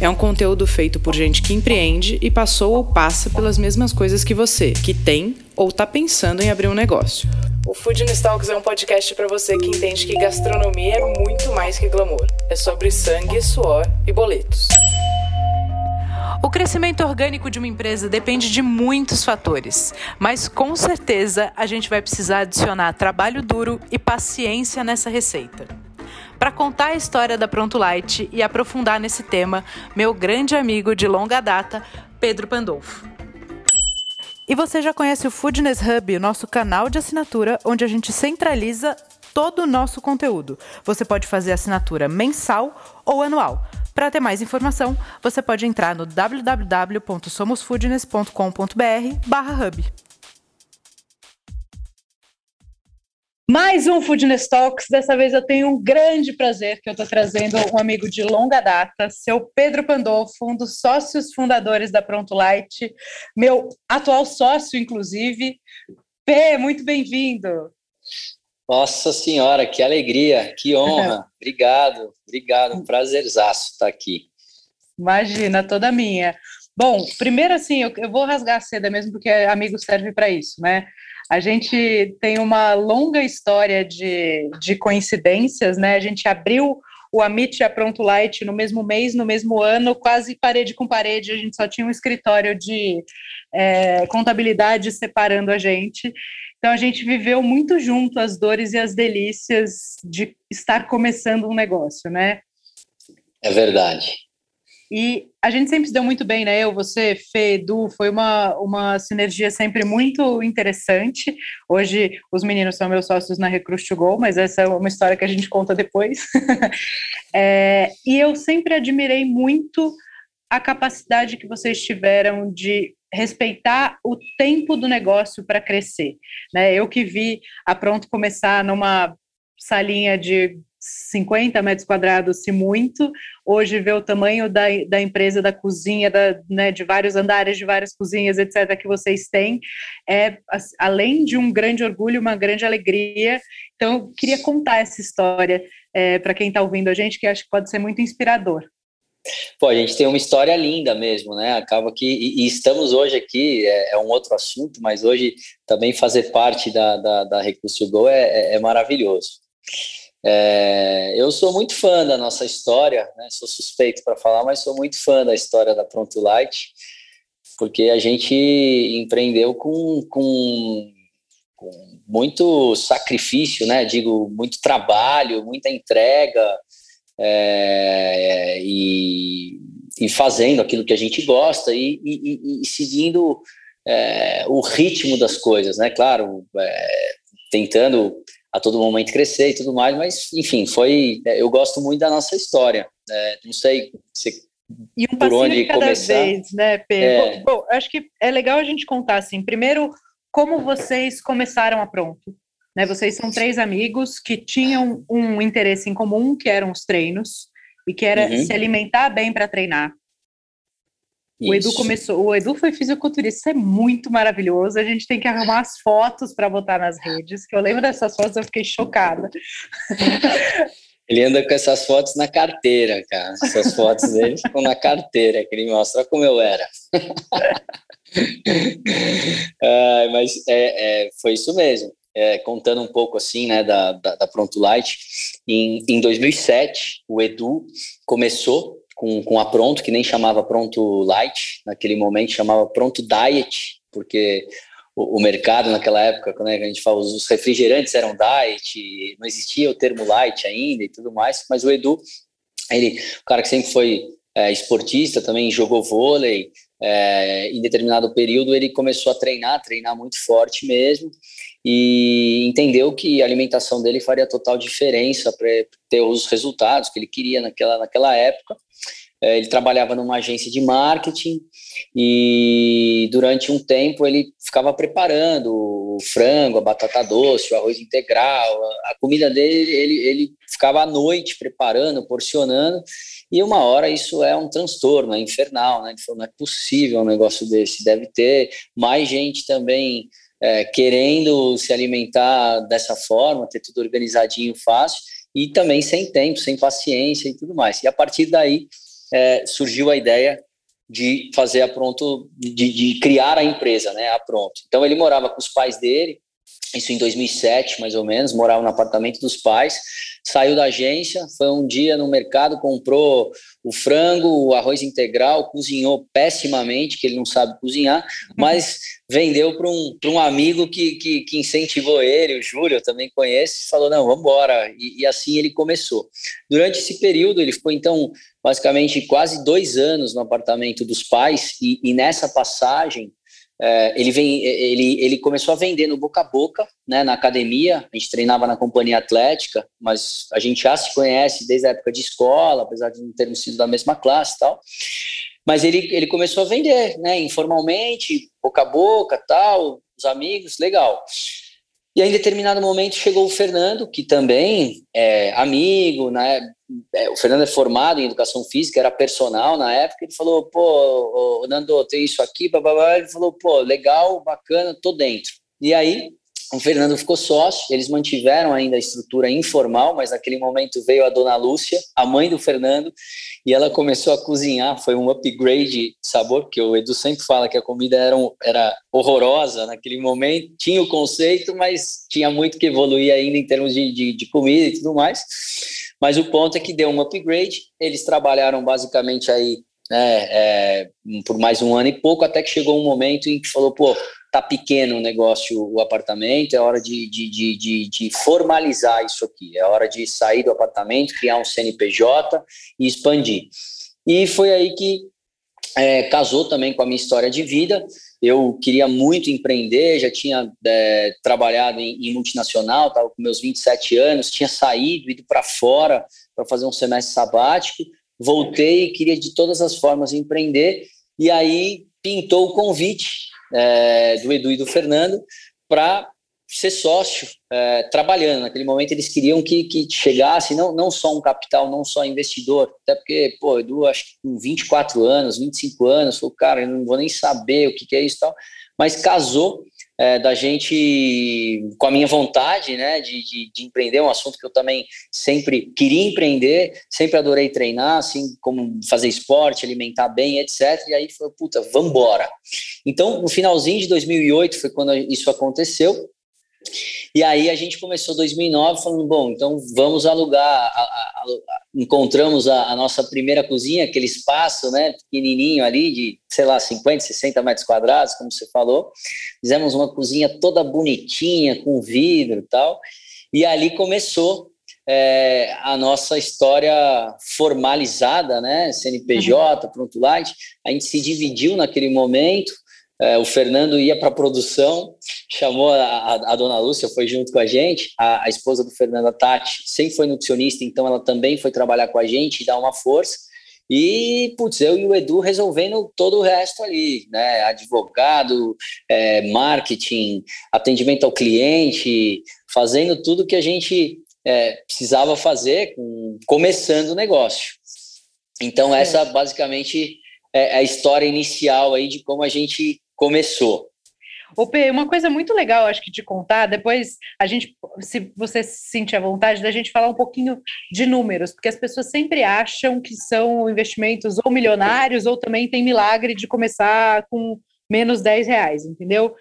É um conteúdo feito por gente que empreende e passou ou passa pelas mesmas coisas que você, que tem ou está pensando em abrir um negócio. O Food Talks é um podcast para você que entende que gastronomia é muito mais que glamour. É sobre sangue, suor e boletos. O crescimento orgânico de uma empresa depende de muitos fatores, mas com certeza a gente vai precisar adicionar trabalho duro e paciência nessa receita. Para contar a história da Pronto Light e aprofundar nesse tema, meu grande amigo de longa data, Pedro Pandolfo. E você já conhece o Foodness Hub, o nosso canal de assinatura, onde a gente centraliza todo o nosso conteúdo. Você pode fazer assinatura mensal ou anual. Para ter mais informação, você pode entrar no www.somosfoodness.com.br/hub. Mais um Foodness Talks. Dessa vez eu tenho um grande prazer que eu estou trazendo um amigo de longa data, seu Pedro Pandolfo, um dos sócios fundadores da Pronto Light, meu atual sócio, inclusive. P, muito bem-vindo. Nossa Senhora, que alegria, que honra. obrigado, obrigado, um prazerzaço estar aqui. Imagina, toda minha. Bom, primeiro assim, eu, eu vou rasgar a seda mesmo, porque amigo serve para isso, né? A gente tem uma longa história de, de coincidências, né? A gente abriu o Amit e a Pronto Light no mesmo mês, no mesmo ano, quase parede com parede, a gente só tinha um escritório de é, contabilidade separando a gente. Então a gente viveu muito junto as dores e as delícias de estar começando um negócio, né? É verdade. E a gente sempre se deu muito bem, né? Eu, você, Fê, Edu, foi uma, uma sinergia sempre muito interessante. Hoje os meninos são meus sócios na Recruit to Go, mas essa é uma história que a gente conta depois. é, e eu sempre admirei muito a capacidade que vocês tiveram de respeitar o tempo do negócio para crescer. Né? Eu que vi a Pronto começar numa salinha de 50 metros quadrados, se muito. Hoje, ver o tamanho da, da empresa, da cozinha, da, né, de vários andares, de várias cozinhas, etc., que vocês têm, é, além de um grande orgulho, uma grande alegria. Então, eu queria contar essa história é, para quem está ouvindo a gente, que acho que pode ser muito inspirador. Pô, a gente tem uma história linda mesmo, né? Acaba que. E, e estamos hoje aqui, é, é, um outro assunto, mas hoje também fazer parte da, da, da Recurso Go é, é, é maravilhoso. É, eu sou muito fã da nossa história, né? sou suspeito para falar, mas sou muito fã da história da Pronto Light, porque a gente empreendeu com, com, com muito sacrifício, né? Digo, muito trabalho, muita entrega é, e, e, fazendo aquilo que a gente gosta e, e, e seguindo é, o ritmo das coisas, né? Claro, é, tentando a todo momento crescer e tudo mais, mas enfim, foi. É, eu gosto muito da nossa história. É, não sei se e um por onde cada começar. vez, né, Pedro? É... Bom, bom, acho que é legal a gente contar assim. Primeiro, como vocês começaram a Pronto. Né, vocês são três amigos que tinham um interesse em comum, que eram os treinos, e que era uhum. se alimentar bem para treinar. O Edu começou, o Edu foi fisiculturista, isso é muito maravilhoso. A gente tem que arrumar as fotos para botar nas redes, que eu lembro dessas fotos, eu fiquei chocada. Ele anda com essas fotos na carteira, cara. Essas fotos dele ficam na carteira, que ele mostra como eu era. ah, mas é, é, foi isso mesmo. É, contando um pouco assim, né, da, da, da Pronto Light, em, em 2007, o Edu começou com, com a Pronto, que nem chamava Pronto Light, naquele momento chamava Pronto Diet, porque o, o mercado naquela época, quando a gente fala, os refrigerantes eram diet, não existia o termo light ainda e tudo mais, mas o Edu, ele, o cara que sempre foi é, esportista, também jogou vôlei, é, em determinado período ele começou a treinar, treinar muito forte mesmo, e entendeu que a alimentação dele faria total diferença para ter os resultados que ele queria naquela, naquela época. é, ele trabalhava numa agência de marketing e durante um tempo ele ficava preparando o frango, a batata doce, o arroz integral, a, a comida dele, ele, ele ficava à noite preparando, porcionando, e uma hora isso é um transtorno, é infernal, né? Ele falou, não é possível um negócio desse, deve ter mais gente também é, querendo se alimentar dessa forma, ter tudo organizadinho, fácil, e também sem tempo, sem paciência e tudo mais. E a partir daí é, surgiu a ideia de fazer a Pronto, de, de, criar a empresa, né, a Pronto. Então ele morava com os pais dele, isso em 2007 mais ou menos, morava no apartamento dos pais, saiu da agência, foi um dia no mercado, comprou o frango, o arroz integral, cozinhou pessimamente, que ele não sabe cozinhar, mas vendeu para um, um amigo que, que, que, incentivou ele, o Júlio, eu também conheço, falou, não, vamos embora, e, e assim ele começou. Durante esse período, ele ficou, então, basicamente quase dois anos no apartamento dos pais, e, e nessa passagem, é, ele, vem, ele, ele começou a vender no boca a boca, né, na academia, a gente treinava na companhia atlética, mas a gente já se conhece desde a época de escola, apesar de não termos sido da mesma classe tal, mas ele, ele começou a vender, né, informalmente, boca a boca, tal, os amigos, legal. E aí, em determinado momento, chegou o Fernando, que também é amigo, né? É, o Fernando é formado em educação física, era personal na época. Ele falou: pô, Nando, tem isso aqui, blá. Ele falou: pô, legal, bacana, tô dentro. E aí, o Fernando ficou sócio, eles mantiveram ainda a estrutura informal, mas naquele momento veio a dona Lúcia, a mãe do Fernando, e ela começou a cozinhar. Foi um upgrade de sabor, porque o Edu sempre fala que a comida era, um, era horrorosa naquele momento, tinha o conceito, mas tinha muito que evoluir ainda em termos de, de, de comida e tudo mais. Mas o ponto é que deu um upgrade, eles trabalharam basicamente aí né, é, por mais um ano e pouco, até que chegou um momento em que falou, pô, tá pequeno o negócio, o apartamento, é hora de, de, de, de, de formalizar isso aqui, é hora de sair do apartamento, criar um CNPJ e expandir. E foi aí que é, casou também com a minha história de vida. Eu queria muito empreender, já tinha é, trabalhado em, em multinacional, estava com meus 27 anos, tinha saído, ido para fora para fazer um semestre sabático, voltei e queria de todas as formas empreender, e aí pintou o convite é, do Edu e do Fernando para ser sócio é, trabalhando. Naquele momento eles queriam que, que chegasse não, não só um capital, não só investidor, até porque, pô, Edu, acho que com 24 anos, 25 anos, falou, cara, eu não vou nem saber o que, que é isso e tal, mas casou é, da gente, com a minha vontade, né, de, de, de, empreender, um assunto que eu também sempre queria empreender, sempre adorei treinar, assim, como fazer esporte, alimentar bem, etc. E aí foi, puta, vambora. Então, no finalzinho de 2008 foi quando isso aconteceu. E aí a gente começou 2009 falando, bom, então vamos alugar, a, a, a, encontramos a, nossa primeira cozinha, aquele espaço, né, pequenininho ali de, sei lá, 50, 60 metros quadrados, como você falou. Fizemos uma cozinha toda bonitinha, com vidro e tal. E ali começou é, a nossa história formalizada, né, CNPJ, uhum. Pronto Light. A gente se dividiu naquele momento, o Fernando ia para a produção, chamou a, a, dona Lúcia, foi junto com a gente, a, a, esposa do Fernando, a Tati, sempre foi nutricionista, então ela também foi trabalhar com a gente e dar uma força. E, putz, eu e o Edu resolvendo todo o resto ali, né? Advogado, é, marketing, atendimento ao cliente, fazendo tudo que a gente é, precisava fazer, com, começando o negócio. Então, essa basicamente é a história inicial aí de como a gente começou. O P, uma coisa muito legal, acho que te contar, depois a gente, se você sentir a vontade, da gente falar um pouquinho de números, porque as pessoas sempre acham que são investimentos ou milionários, ou também tem milagre de começar com menos 10 reais, entendeu?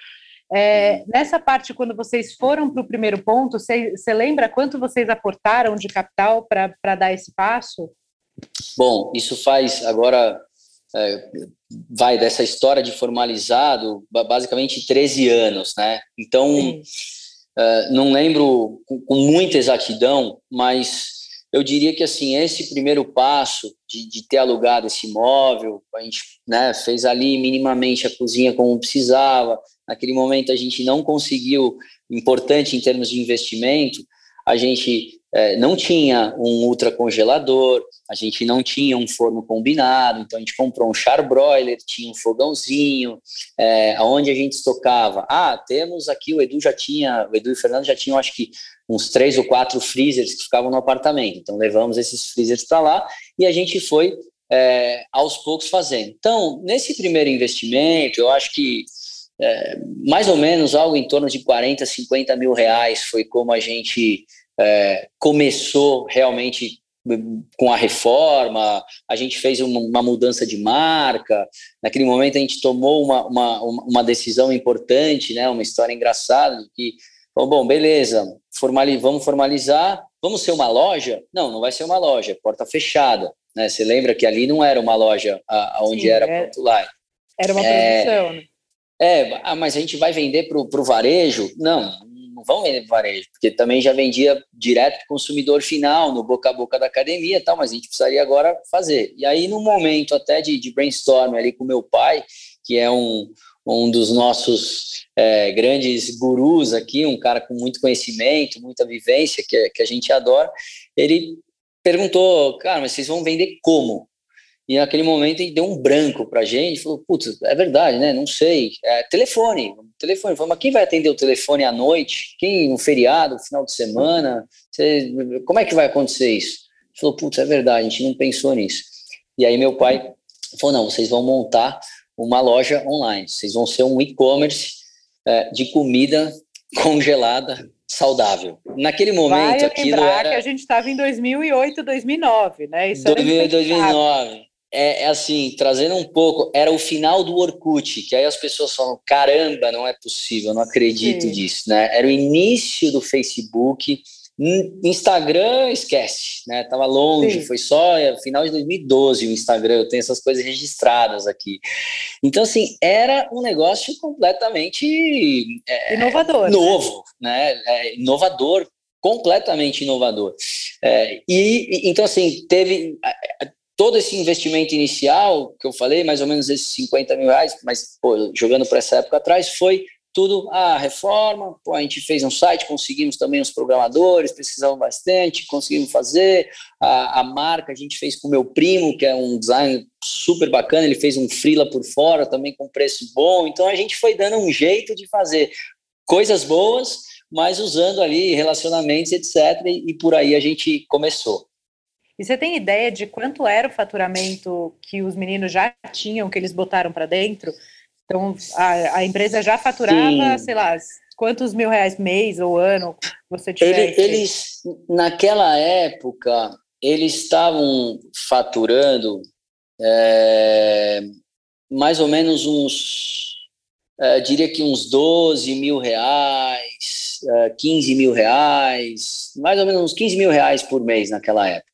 É, nessa parte, quando vocês foram para o primeiro ponto, você, você lembra quanto vocês aportaram de capital para dar esse passo? Bom, isso faz agora é, vai dessa história de formalizado, basicamente 13 anos, né? Então, é, não lembro com, com, muita exatidão, mas eu diria que assim esse primeiro passo de, de ter alugado esse imóvel, a gente né, fez ali minimamente a cozinha como precisava. Naquele momento a gente não conseguiu importante em termos de investimento, a gente é, não tinha um ultracongelador, a gente não tinha um forno combinado, então a gente comprou um charbroiler, tinha um fogãozinho, é, aonde a gente estocava. Ah, temos aqui, o Edu já tinha, o Edu e o Fernando já tinham, acho que, uns três ou quatro freezers que ficavam no apartamento. Então levamos esses freezers para lá e a gente foi é, aos poucos fazendo. Então, nesse primeiro investimento, eu acho que é, mais ou menos algo em torno de 40, 50 mil reais foi como a gente é, começou realmente com a reforma, a gente fez uma, uma, mudança de marca, naquele momento a gente tomou uma, uma, uma decisão importante, né, uma história engraçada, que, bom, beleza, formali vamos formalizar, vamos ser uma loja? Não, não vai ser uma loja, é porta fechada, né, você lembra que ali não era uma loja a, onde Sim, era é, Ponto Live. Era uma é, produção, né? É, ah, mas a gente vai vender para o varejo? Não, não vão vender varejo, porque também já vendia direto para o consumidor final, no boca a boca da academia tal, mas a gente precisaria agora fazer. E aí, no momento até de, de brainstorm ali com meu pai, que é um, um dos nossos é, grandes gurus aqui, um cara com muito conhecimento, muita vivência, que, que a gente adora, ele perguntou, cara, mas vocês vão vender como? E naquele momento ele deu um branco pra gente, falou, putz, é verdade, né? Não sei. É, telefone, telefone. Falou, mas quem vai atender o telefone à noite? Quem no feriado, no final de semana? Você, como é que vai acontecer isso? Ele falou, putz, é verdade, a gente não pensou nisso. E aí meu pai falou, não, vocês vão montar uma loja online, vocês vão ser um e-commerce é, de comida congelada saudável. Naquele momento, Vai aquilo era... que a gente estava em 2008, 2009, né? Isso 2008, 2009 é, é, assim, trazendo um pouco, era o final do Orkut, que aí as pessoas falam, caramba, não é possível, não acredito Sim. disso, né? Era o início do Facebook, Instagram, esquece, né? Tava longe, Sim. foi só é, final de 2012 o Instagram, eu tenho essas coisas registradas aqui. Então, assim, era um negócio completamente é, inovador, né? novo, né? né? É, inovador, completamente inovador. É, e então, assim, teve todo esse investimento inicial que eu falei, mais ou menos esses 50 mil reais, mas pô, jogando para essa época atrás, foi tudo a ah, reforma. Pô, a gente fez um site, conseguimos também os programadores, precisavam bastante, conseguimos fazer. A, a marca a gente fez com meu primo, que é um design super bacana, ele fez um freela por fora também com preço bom. Então a gente foi dando um jeito de fazer coisas boas, mas usando ali relacionamentos, etc. E, e por aí a gente começou. E você tem ideia de quanto era o faturamento que os meninos já tinham, que eles botaram para dentro? Então, a, a, empresa já faturava, Sim. sei lá, quantos mil reais mês ou ano você tiver? Ele, eles, naquela época, eles estavam faturando é, mais ou menos uns, é, diria que uns 12 mil reais, é, 15 mil reais, mais ou menos uns 15 mil reais por mês naquela época.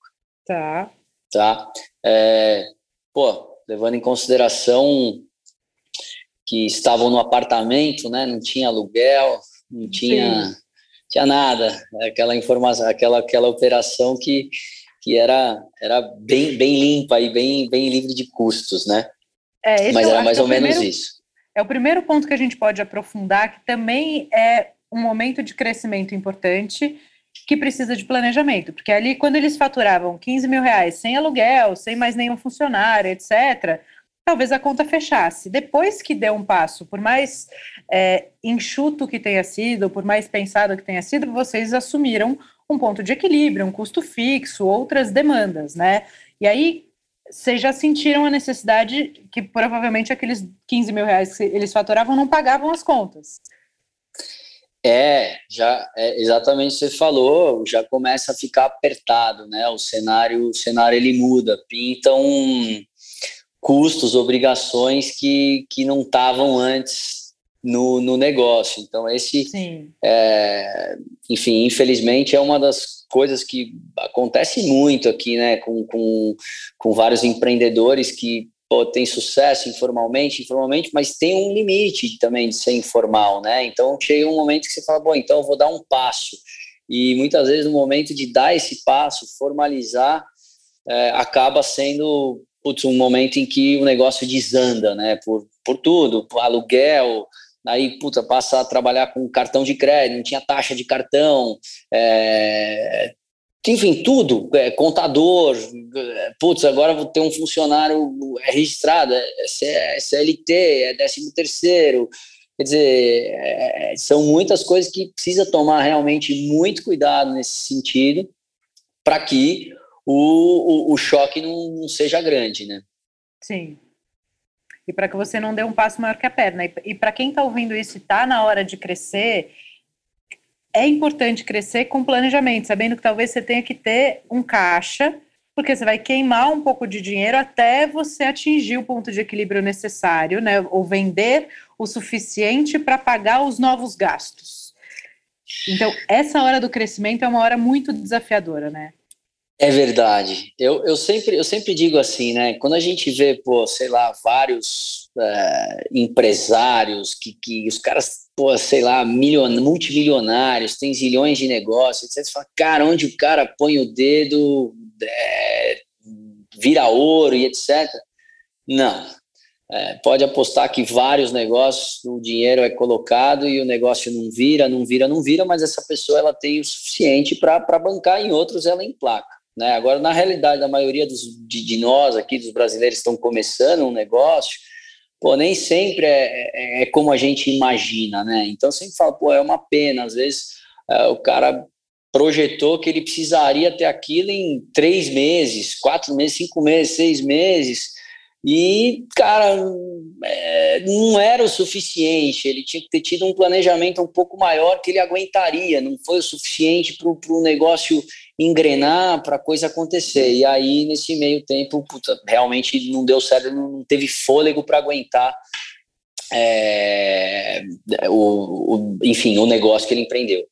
Tá. Tá. É, pô, levando em consideração que estavam no apartamento, né? Não tinha aluguel, não tinha, tinha nada. Aquela informação, aquela, aquela operação que, que era, era bem, bem limpa e bem, bem livre de custos, né? É, Mas era mais é ou menos primeiro, isso. É o primeiro ponto que a gente pode aprofundar, que também é um momento de crescimento importante que precisa de planejamento, porque ali, quando eles faturavam 15 mil reais sem aluguel, sem mais nenhum funcionário, etc., talvez a conta fechasse. Depois que deu um passo, por mais é, enxuto que tenha sido, por mais pensado que tenha sido, vocês assumiram um ponto de equilíbrio, um custo fixo, outras demandas, né? E aí vocês já sentiram a necessidade que provavelmente aqueles 15 mil reais que eles faturavam não pagavam as contas. É, já é, exatamente você falou, já começa a ficar apertado, né? O cenário, o cenário ele muda, pintam custos, obrigações que, que não estavam antes no, no negócio. Então esse, é, enfim, infelizmente é uma das coisas que acontece muito aqui, né? Com, com, com vários empreendedores que pô, tem sucesso informalmente, informalmente, mas tem um limite também de ser informal, né? Então chega um momento que você fala, bom, então eu vou dar um passo. E muitas vezes no momento de dar esse passo, formalizar, é, acaba sendo putz, um momento em que o negócio desanda, né? Por, por tudo, por aluguel, aí puta, passa a trabalhar com cartão de crédito, não tinha taxa de cartão, é, enfim, tudo, é, contador, putz, agora vou ter um funcionário é registrado, é CLT, é décimo terceiro, quer dizer, é, são muitas coisas que precisa tomar realmente muito cuidado nesse sentido, para que o, o, o, choque não, não seja grande, né? Sim. E para que você não dê um passo maior que a perna. E, e para quem está ouvindo isso e está na hora de crescer, é importante crescer com planejamento, sabendo que talvez você tenha que ter um caixa, porque você vai queimar um pouco de dinheiro até você atingir o ponto de equilíbrio necessário, né? Ou vender o suficiente para pagar os novos gastos. Então, essa hora do crescimento é uma hora muito desafiadora, né? É verdade. Eu, eu, sempre, eu sempre digo assim, né? Quando a gente vê, pô, sei lá, vários é, empresários que, que os caras, pô, sei lá, milion, multimilionários, tem zilhões de negócios, etc. Você fala, cara, onde o cara põe o dedo, é, vira ouro e etc. Não. É, pode apostar que vários negócios, o dinheiro é colocado e o negócio não vira, não vira, não vira, mas essa pessoa ela tem o suficiente para bancar, em outros ela emplaca. Né? Agora, na realidade, a maioria dos, de, de, nós aqui, dos brasileiros, estão começando um negócio, pô, nem sempre é, é, é, como a gente imagina, né? Então, sempre fala, pô, é uma pena, às vezes é, o cara projetou que ele precisaria ter aquilo em três meses, quatro meses, cinco meses, seis meses, e, cara, é, não era o suficiente. Ele tinha que ter tido um planejamento um pouco maior que ele aguentaria. Não foi o suficiente para o negócio engrenar, para a coisa acontecer. E aí, nesse meio tempo, puta, realmente não deu certo, não teve fôlego para aguentar. É, o, o, enfim, o negócio que ele empreendeu.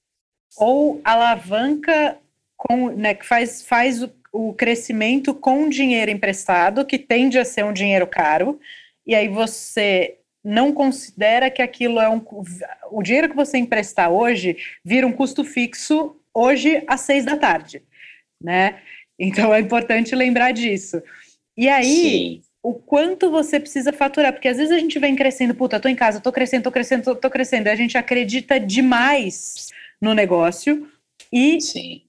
Ou alavanca com, né, que faz, faz o o crescimento com dinheiro emprestado, que tende a ser um dinheiro caro, e aí você não considera que aquilo é um. O dinheiro que você emprestar hoje vira um custo fixo hoje às seis da tarde, né? Então é importante lembrar disso. E aí, Sim. o quanto você precisa faturar, porque às vezes a gente vem crescendo, puta, tô em casa, tô crescendo, tô crescendo, tô, tô crescendo, a gente acredita demais no negócio e Sim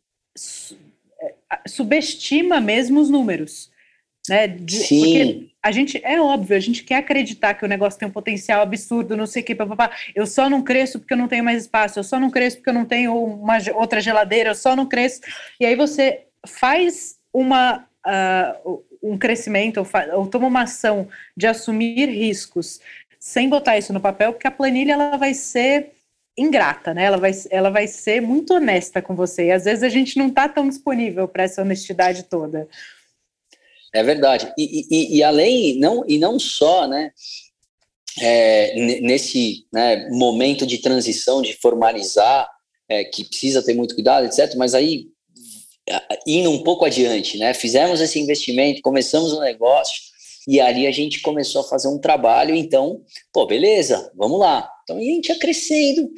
subestima mesmo os números. Né? De, Sim. Porque a gente, é óbvio, a gente quer acreditar que o negócio tem um potencial absurdo, não sei o que, papapá. Eu só não cresço porque eu não tenho mais espaço, eu só não cresço porque eu não tenho uma outra geladeira, eu só não cresço. E aí você faz uma, uh, um crescimento ou, ou toma uma ação de assumir riscos sem botar isso no papel, porque a planilha ela vai ser ingrata, né? Ela vai, ela vai ser muito honesta com você. E às vezes a gente não está tão disponível para essa honestidade toda. É verdade. E, e, e, além, não, e não só, né? É, nesse né, momento de transição, de formalizar, é, que precisa ter muito cuidado, etc. Mas aí, indo um pouco adiante, né? Fizemos esse investimento, começamos o um negócio, e ali a gente começou a fazer um trabalho, então, pô, beleza, vamos lá. Então a gente ia crescendo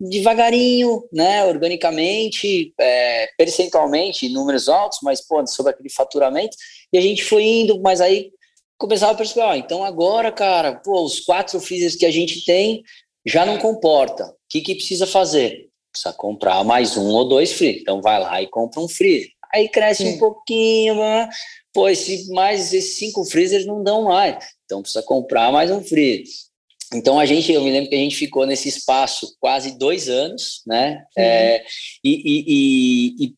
devagarinho, né, organicamente, é, percentualmente, números altos, mas, pô, sobre aquele faturamento, e a gente foi indo, mas aí começava a perceber, ó, então agora, cara, pô, os quatro freezers que a gente tem já não comporta. O que que precisa fazer? Precisa comprar mais um ou dois freezers. Então vai lá e compra um freezer. Aí cresce Sim. um pouquinho, né? pô, esse, mais esses cinco freezers não dão mais, então precisa comprar mais um freezer. Então a gente, eu me lembro que a gente ficou nesse espaço quase dois anos, né? Uhum. É, e, e, e, e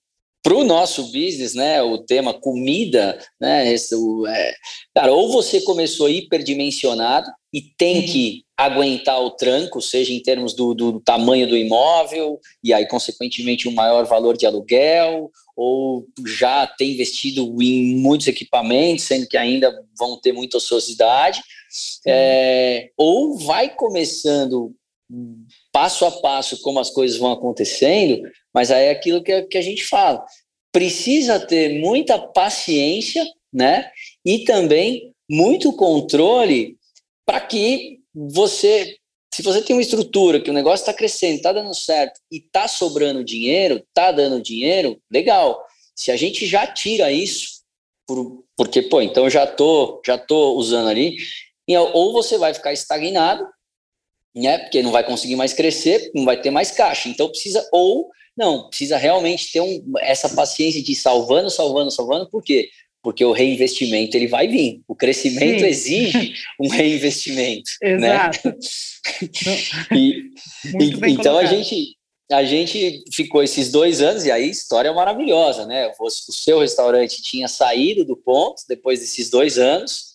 para o nosso business, né, o tema comida, né, esse, o, é, cara, ou você começou hiperdimensionado e tem que aguentar o tranco, seja em termos do, do, tamanho do imóvel, e aí, consequentemente, um maior valor de aluguel, ou já tem investido em muitos equipamentos, sendo que ainda vão ter muita ociosidade, é, ou vai começando passo a passo como as coisas vão acontecendo, mas aí é aquilo que, que a gente fala. Precisa ter muita paciência, né? E também muito controle para que você, se você tem uma estrutura que o negócio está crescendo, está dando certo e está sobrando dinheiro, está dando dinheiro, legal. Se a gente já tira isso, por, porque, pô, então já tô, já tô usando ali, ou você vai ficar estagnado, né? Porque não vai conseguir mais crescer, não vai ter mais caixa. Então precisa ou não, precisa realmente ter um, essa paciência de ir salvando, salvando, salvando, por quê? Porque o reinvestimento ele vai vir. O crescimento Sim. exige um reinvestimento. Né? Exato. Né? e, e, então colocado. a gente a gente ficou esses dois anos e aí história maravilhosa, né? O seu restaurante tinha saído do ponto depois desses dois anos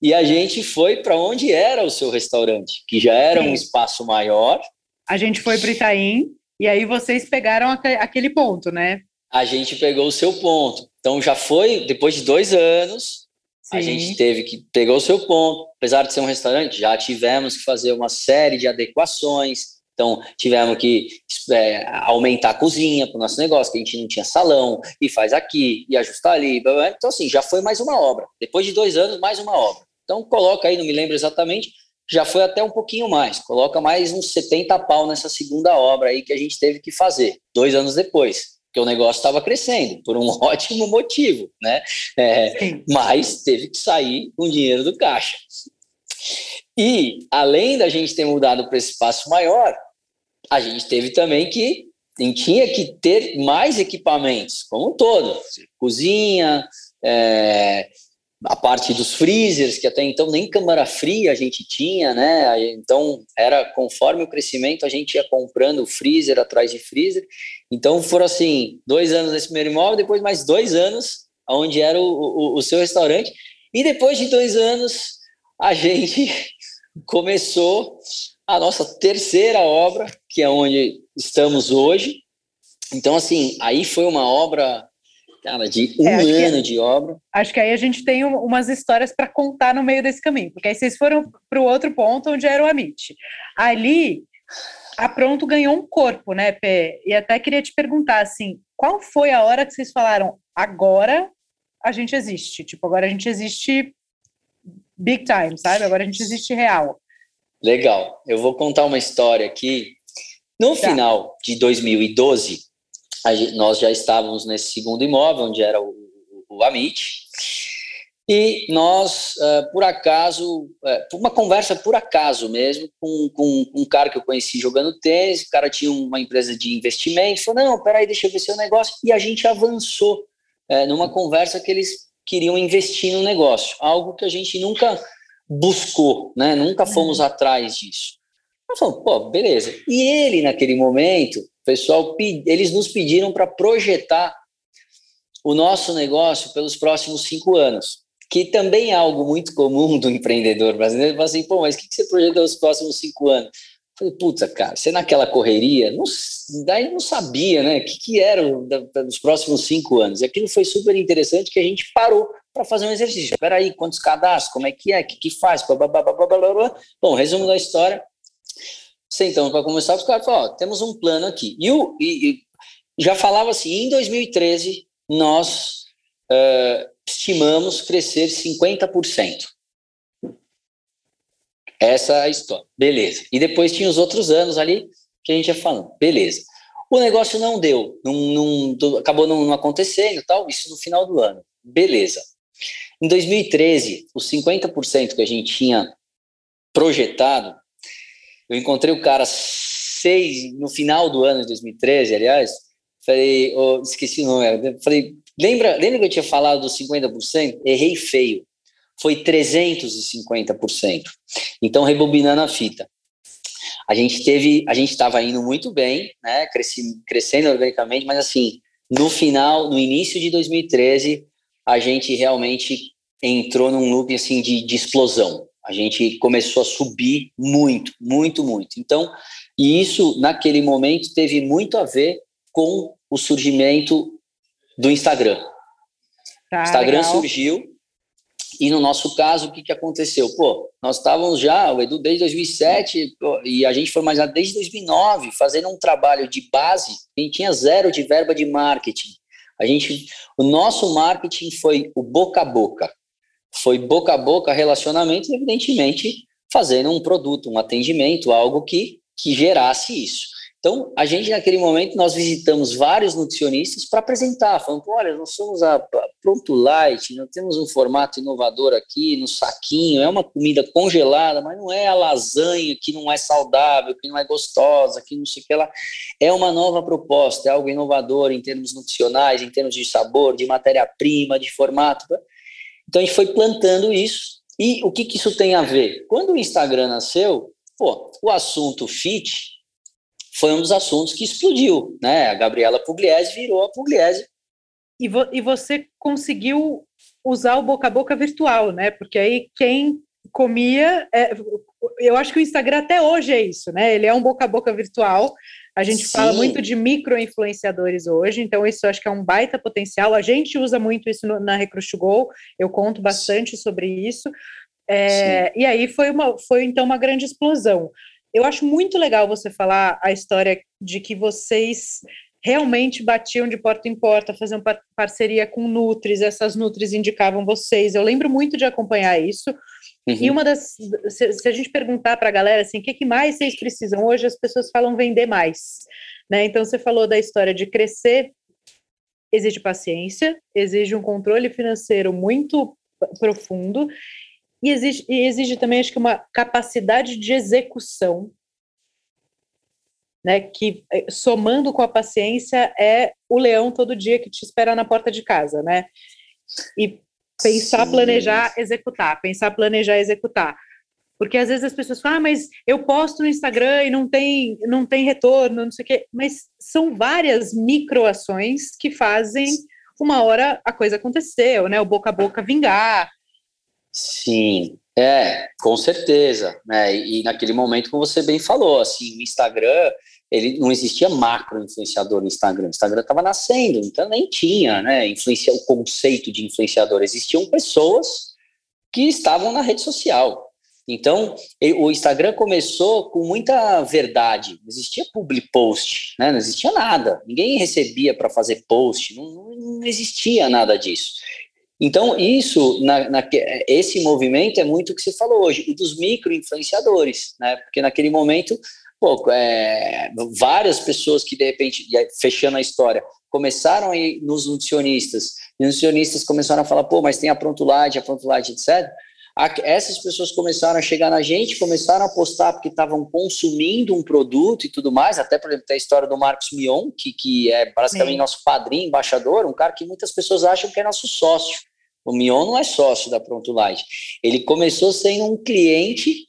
e a gente foi para onde era o seu restaurante, que já era Sim. um espaço maior. A gente foi para Itaim e aí vocês pegaram aquele ponto, né? A gente pegou o seu ponto. Então já foi depois de dois anos. Sim. A gente teve que pegou o seu ponto. Apesar de ser um restaurante, já tivemos que fazer uma série de adequações então, tivemos que é, aumentar a cozinha para o nosso negócio, que a gente não tinha salão, e faz aqui, e ajustar ali. Blá, blá. Então, assim, já foi mais uma obra. Depois de dois anos, mais uma obra. Então, coloca aí, não me lembro exatamente, já foi até um pouquinho mais. Coloca mais uns 70 pau nessa segunda obra aí que a gente teve que fazer, dois anos depois. Porque o negócio estava crescendo, por um ótimo motivo, né? É, mas teve que sair com dinheiro do caixa. E, além da gente ter mudado para esse espaço maior, a gente teve também que tinha que ter mais equipamentos, como um todo, cozinha, é, a parte dos freezers, que até então nem câmara fria a gente tinha, né? Então era conforme o crescimento a gente ia comprando freezer atrás de freezer. Então foram assim dois anos nesse primeiro imóvel, depois mais dois anos onde era o, o, o seu restaurante e depois de dois anos a gente começou a nossa terceira obra, que é onde estamos hoje. Então, assim, aí foi uma obra, cara, de um é, ano de obra. Acho que aí a gente tem umas histórias para contar no meio desse caminho, porque aí vocês foram para o outro ponto onde era o Amit. Ali, a Pronto ganhou um corpo, né, Pé? E até queria te perguntar, assim, qual foi a hora que vocês falaram, agora a gente existe? Tipo, agora a gente existe big time, sabe? Agora a gente existe real. Legal. Eu vou contar uma história aqui. No tá. final de 2012, gente, nós já estávamos nesse segundo imóvel, onde era o, o Amit, e nós, uh, por acaso, uh, uma conversa por acaso mesmo, com, com, com, um cara que eu conheci jogando tênis, o cara tinha uma empresa de investimento, falou, não, peraí, deixa eu ver seu negócio, e a gente avançou uh, numa conversa que eles queriam investir no negócio, algo que a gente nunca buscou, né? Nunca fomos uhum. atrás disso. Nós falamos, pô, beleza. E ele, naquele momento, pessoal, eles nos pediram para projetar o nosso negócio pelos próximos cinco anos, que também é algo muito comum do empreendedor brasileiro. Ele fala assim, pô, mas o que você projeta nos próximos cinco anos? Eu falei, puta, cara, você naquela correria, não, daí não sabia, né, o que, que era os próximos cinco anos. E aquilo foi super interessante que a gente parou para fazer um exercício. Espera aí, quantos cadastros? Como é que é? O que, que faz? Blá, blá, blá, blá, blá, blá. Bom, resumo da história. Sentamos para começar, os caras falaram, ó, temos um plano aqui. E, o, e, e já falava assim, em 2013, nós uh, estimamos crescer 50%. Essa é a história. Beleza. E depois tinha os outros anos ali que a gente ia falando. Beleza. O negócio não deu, não, não acabou não, não acontecendo tal, isso no final do ano. Beleza. Em 2013, os 50% que a gente tinha projetado, eu encontrei o cara seis, no final do ano de 2013, aliás, falei, oh, esqueci o nome, falei, lembra, lembra que eu tinha falado dos 50%? Errei feio. Foi 350%. Então, rebobinando a fita. A gente teve, a gente estava indo muito bem, né, cresci, crescendo organicamente, mas assim, no final, no início de 2013, a gente realmente entrou num loop assim de, de explosão. A gente começou a subir muito, muito, muito. Então, e isso naquele momento teve muito a ver com o surgimento do Instagram. Tá, Instagram legal. surgiu e no nosso caso, o que, que aconteceu? Pô, nós estávamos já, o Edu, desde 2007, e a gente foi mais desde 2009, fazendo um trabalho de base, a gente tinha zero de verba de marketing. A gente, o nosso marketing foi o boca a boca. Foi boca a boca, relacionamento, evidentemente fazendo um produto, um atendimento, algo que, que gerasse isso. Então, a gente, naquele momento, nós visitamos vários nutricionistas para apresentar, falando, olha, nós somos a Pronto Light, nós temos um formato inovador aqui, no saquinho, é uma comida congelada, mas não é a lasanha que não é saudável, que não é gostosa, que não sei o que lá. É uma nova proposta, é algo inovador em termos nutricionais, em termos de sabor, de matéria-prima, de formato. Então, a gente foi plantando isso. E o que, que isso tem a ver? Quando o Instagram nasceu, pô, o assunto fit foi um dos assuntos que explodiu, né? A Gabriela Pugliese virou a Pugliese. E, vo e você conseguiu usar o boca a boca virtual, né? Porque aí quem comia, é, eu acho que o Instagram até hoje é isso, né? Ele é um boca a boca virtual. A gente Sim. fala muito de micro-influenciadores hoje, então isso acho que é um baita potencial. A gente usa muito isso no, na Recruit Go, eu conto bastante Sim. sobre isso. É, e aí foi, uma, foi então uma grande explosão. Eu acho muito legal você falar a história de que vocês realmente batiam de porta em porta, faziam par parceria com Nutris, essas Nutris indicavam vocês. Eu lembro muito de acompanhar isso. Uhum. E uma das. Se, se a gente perguntar para a galera assim, o que, que mais vocês precisam? Hoje as pessoas falam vender mais. Né? Então você falou da história de crescer, exige paciência, exige um controle financeiro muito profundo e exige, e exige também, acho que, uma capacidade de execução, né, que eh, somando com a paciência é o leão todo dia que te espera na porta de casa, né? E pensar, Sim. planejar, executar, pensar, planejar, executar. Porque às vezes as pessoas falam, ah, mas eu posto no Instagram e não tem, não tem retorno, não sei o quê. Mas são várias microações que fazem uma hora a coisa acontecer, né? O boca a boca vingar, Sim, é, com certeza, né? E naquele momento, como você bem falou, assim, o Instagram, ele não existia macro influenciador no Instagram. O Instagram estava nascendo, então nem tinha, né? Influencia o conceito de influenciador. Existiam pessoas que estavam na rede social. Então, o Instagram começou com muita verdade. Não existia public post, né? Não existia nada. Ninguém recebia para fazer post. Não, não existia nada disso. Então, isso, na, na, esse movimento é muito o que você falou hoje, o dos micro-influenciadores, né? Porque naquele momento, pô, é, várias pessoas que, de repente, fechando a história, começaram a ir nos nutricionistas, e os nutricionistas começaram a falar, pô, mas tem a Pronto Light, a Pronto Light, etc., essas pessoas começaram a chegar na gente, começaram a postar porque estavam consumindo um produto e tudo mais, até, por exemplo, tem a história do Marcos Mion, que, que é basicamente Sim. nosso padrinho, embaixador, um cara que muitas pessoas acham que é nosso sócio. O Mion não é sócio da Pronto Light. Ele começou sendo um cliente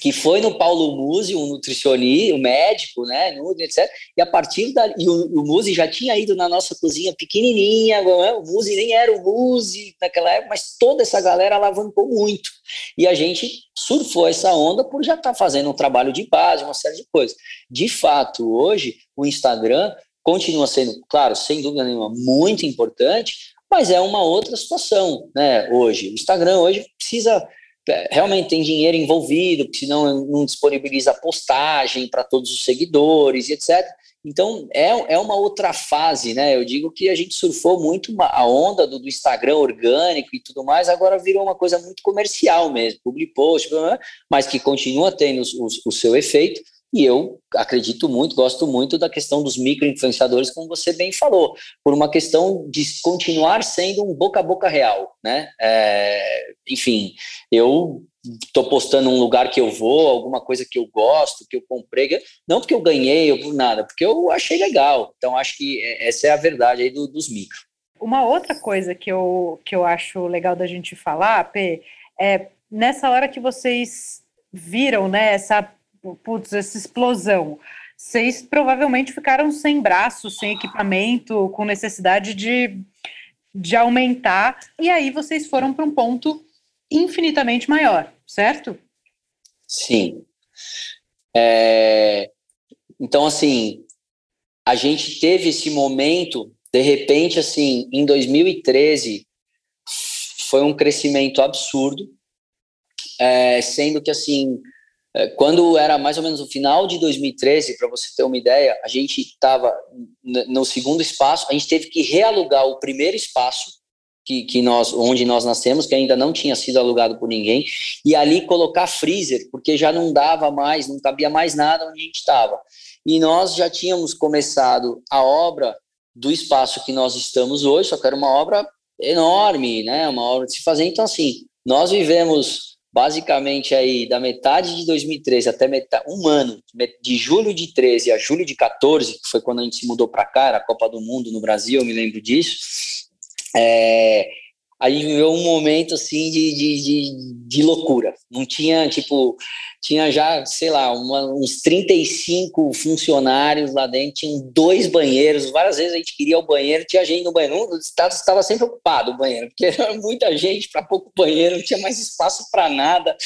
que foi no Paulo Musi, um nutricionista, um médico, né, etc. E a partir da e o, o Musi já tinha ido na nossa cozinha pequenininha, né, o Musi nem era o Musi naquela época, mas toda essa galera alavancou muito. E a gente surfou essa onda por já estar tá fazendo um trabalho de base, uma série de coisas. De fato, hoje o Instagram continua sendo, claro, sem dúvida nenhuma, muito importante, mas é uma outra situação, né? Hoje, o Instagram hoje precisa é, realmente tem dinheiro envolvido, porque senão não disponibiliza postagem para todos os seguidores e etc. Então é, é uma outra fase, né? Eu digo que a gente surfou muito uma, a onda do, do, Instagram orgânico e tudo mais, agora virou uma coisa muito comercial mesmo, public post, mas que continua tendo o seu efeito e eu acredito muito, gosto muito da questão dos micro-influenciadores, como você bem falou, por uma questão de continuar sendo um boca a boca real, né? É, enfim, eu estou postando um lugar que eu vou, alguma coisa que eu gosto, que eu comprei, não porque eu ganhei ou por nada, porque eu achei legal. Então, acho que é, essa é a verdade aí do, dos micro. Uma outra coisa que eu, que eu acho legal da gente falar, P, é nessa hora que vocês viram, né, essa putz, essa explosão. Vocês provavelmente ficaram sem braço, sem equipamento, com necessidade de, de aumentar, e aí vocês foram para um ponto infinitamente maior, certo? Sim. É... Então, assim, a gente teve esse momento, de repente, assim, em 2013, foi um crescimento absurdo, é, sendo que, assim, quando era mais ou menos o final de 2013, para você ter uma ideia, a gente estava no segundo espaço, a gente teve que realugar o primeiro espaço que, que nós, onde nós nascemos, que ainda não tinha sido alugado por ninguém, e ali colocar freezer, porque já não dava mais, não cabia mais nada onde a gente estava. e nós já tínhamos começado a obra do espaço que nós estamos hoje, só que era uma obra enorme, né? Uma obra de se fazer. Então, assim, nós vivemos basicamente aí da metade de 2013 até metade, um ano, de julho de 13 a julho de 14, que foi quando a gente se mudou para cá, era a Copa do Mundo no Brasil, eu me lembro disso. É, a gente viveu um momento assim de, de, de, de, loucura. Não tinha, tipo, tinha já, sei lá, uma, uns 35 funcionários lá dentro, tinham dois banheiros. Várias vezes a gente queria o banheiro, tinha gente no banheiro. O estado estava sempre ocupado o banheiro, porque era muita gente para pouco banheiro, não tinha mais espaço para nada.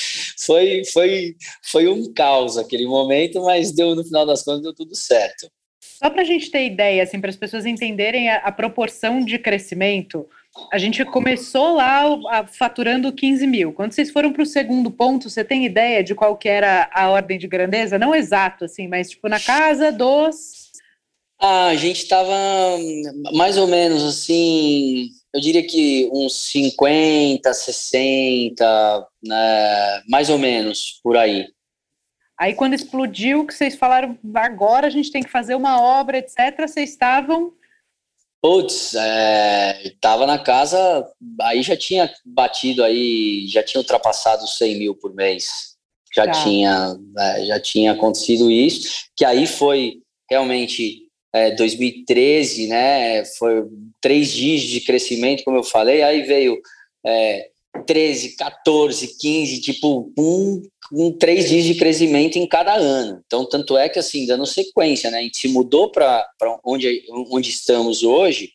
Foi, foi, foi um caos aquele momento, mas deu no final das contas deu tudo certo. Só para a gente ter ideia, assim, para as pessoas entenderem a, a proporção de crescimento a gente começou lá faturando 15 mil. Quando vocês foram para o segundo ponto, você tem ideia de qual que era a ordem de grandeza? Não exato, assim, mas tipo na casa dos. Ah, a gente estava mais ou menos assim, eu diria que uns 50, 60, né, mais ou menos por aí. Aí quando explodiu, que vocês falaram, agora a gente tem que fazer uma obra, etc., vocês estavam Putz, é, tava na casa, aí já tinha batido aí, já tinha ultrapassado os 100 mil por mês. Já tá. tinha, é, já tinha acontecido isso, que aí foi realmente é, 2013, né? Foi três dias de crescimento, como eu falei, aí veio é, 13, 14, 15, tipo, um com três dias de crescimento em cada ano. Então, tanto é que, assim, dando sequência, né, a gente se mudou para onde, onde estamos hoje,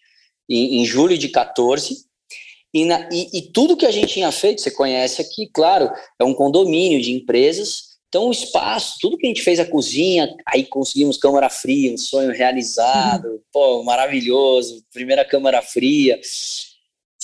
em, em julho de 14, e, na, e, e, tudo que a gente tinha feito, você conhece aqui, claro, é um condomínio de empresas, então o espaço, tudo que a gente fez, a cozinha, aí conseguimos câmara fria, um sonho realizado, uhum. pô, maravilhoso, primeira câmara fria,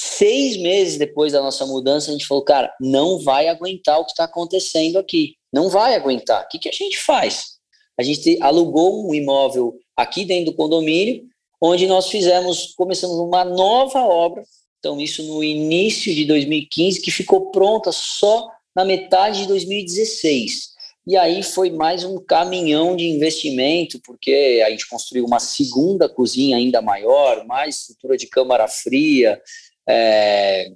Seis meses depois da nossa mudança, a gente falou, cara, não vai aguentar o que está acontecendo aqui. Não vai aguentar. O que, que a gente faz? A gente alugou um imóvel aqui dentro do condomínio, onde nós fizemos, começamos uma nova obra. Então, isso no início de 2015, que ficou pronta só na metade de 2016. E aí foi mais um caminhão de investimento, porque a gente construiu uma segunda cozinha ainda maior, mais estrutura de câmara fria, é,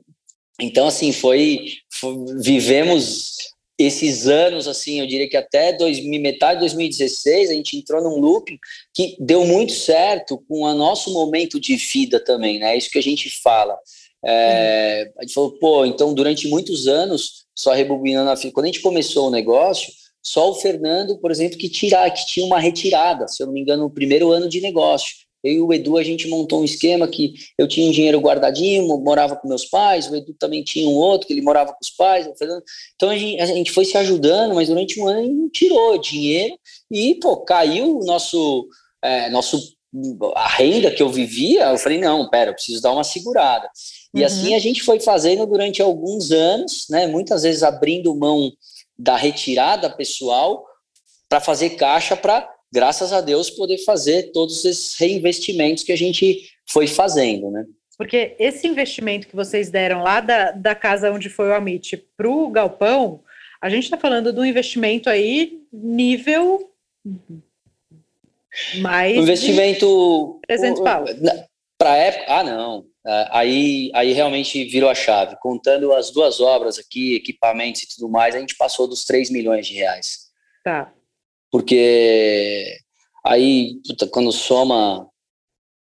então, assim, foi, foi, Vivemos esses anos, assim, eu diria que até dois, metade de 2016, a gente entrou num loop que deu muito certo com o nosso momento de vida também, né? É isso que a gente fala. É, a gente falou, pô, então durante muitos anos, só rebobinando a fita, quando a gente começou o negócio, só o Fernando, por exemplo, que tirar, que tinha uma retirada, se eu não me engano, no primeiro ano de negócio. Eu e o Edu, a gente montou um esquema que eu tinha um dinheiro guardadinho, morava com meus pais, o Edu também tinha um outro, que ele morava com os pais. Então a gente, a gente foi se ajudando, mas durante um ano a gente tirou dinheiro e, pô, caiu o nosso, é, nosso a renda que eu vivia, eu falei, não, pera, eu preciso dar uma segurada. E uhum. assim a gente foi fazendo durante alguns anos, né, muitas vezes abrindo mão da retirada pessoal para fazer caixa para graças a Deus, poder fazer todos esses reinvestimentos que a gente foi fazendo, né? Porque esse investimento que vocês deram lá da, da casa onde foi o Amit para o galpão, a gente está falando de um investimento aí nível mais. Um investimento. 300 pau. Para época. Ah, não. É, aí, aí realmente virou a chave. Contando as duas obras aqui, equipamentos e tudo mais, a gente passou dos 3 milhões de reais. Tá porque aí, puta, quando soma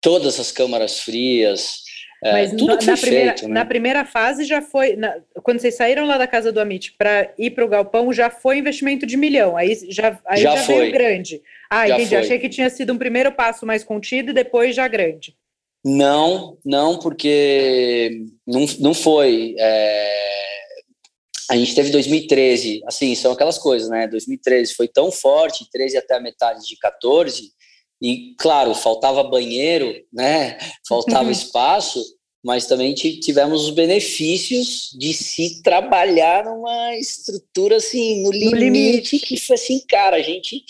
todas as câmaras frias, é, Mas tudo na, na primeira, feito, né? na primeira fase já foi, na, quando vocês saíram lá da casa do Amit para ir para o galpão, já foi investimento de milhão, aí já, aí já, já veio grande. Ah, já entendi, foi. achei que tinha sido um primeiro passo mais contido e depois já grande. Não, não, porque não, não foi. É a gente teve 2013, assim, são aquelas coisas, né? 2013 foi tão forte, 13 até a metade de 14, e claro, faltava banheiro, né? Faltava espaço, mas também tivemos os benefícios de se trabalhar numa estrutura assim, no limite, no limite. que foi assim, cara, a gente